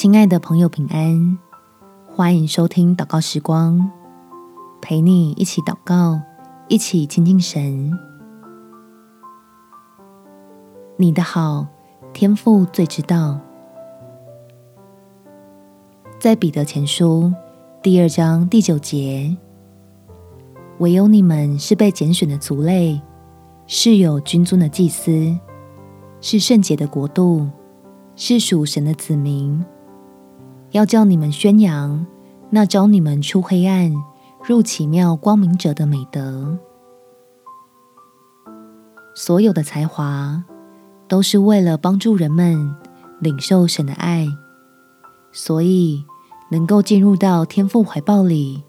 亲爱的朋友，平安！欢迎收听祷告时光，陪你一起祷告，一起亲近神。你的好，天父最知道。在彼得前书第二章第九节，唯有你们是被拣选的族类，是有君尊的祭司，是圣洁的国度，是属神的子民。要叫你们宣扬那招你们出黑暗入奇妙光明者的美德。所有的才华都是为了帮助人们领受神的爱，所以能够进入到天父怀抱里，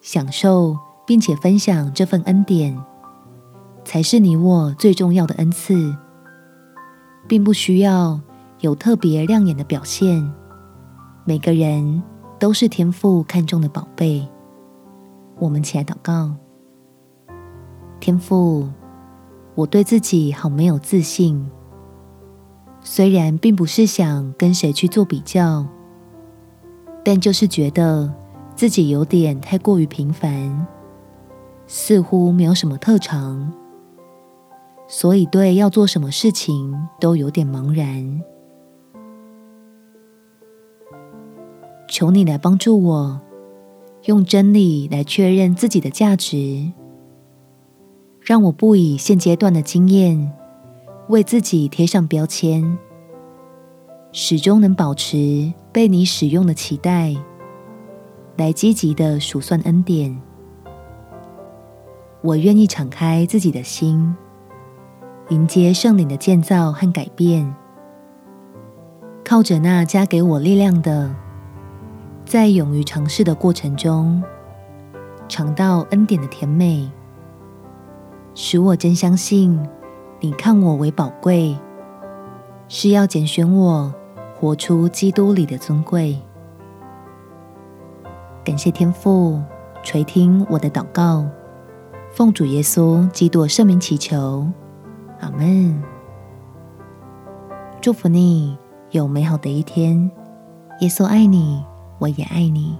享受并且分享这份恩典，才是你我最重要的恩赐，并不需要有特别亮眼的表现。每个人都是天父看中的宝贝。我们起来祷告。天父，我对自己好没有自信。虽然并不是想跟谁去做比较，但就是觉得自己有点太过于平凡，似乎没有什么特长，所以对要做什么事情都有点茫然。求你来帮助我，用真理来确认自己的价值，让我不以现阶段的经验为自己贴上标签，始终能保持被你使用的期待，来积极的数算恩典。我愿意敞开自己的心，迎接圣灵的建造和改变，靠着那加给我力量的。在勇于尝试的过程中，尝到恩典的甜美，使我真相信你看我为宝贵，是要拣选我活出基督里的尊贵。感谢天父垂听我的祷告，奉主耶稣基督圣名祈求，阿门。祝福你有美好的一天，耶稣爱你。我也爱你。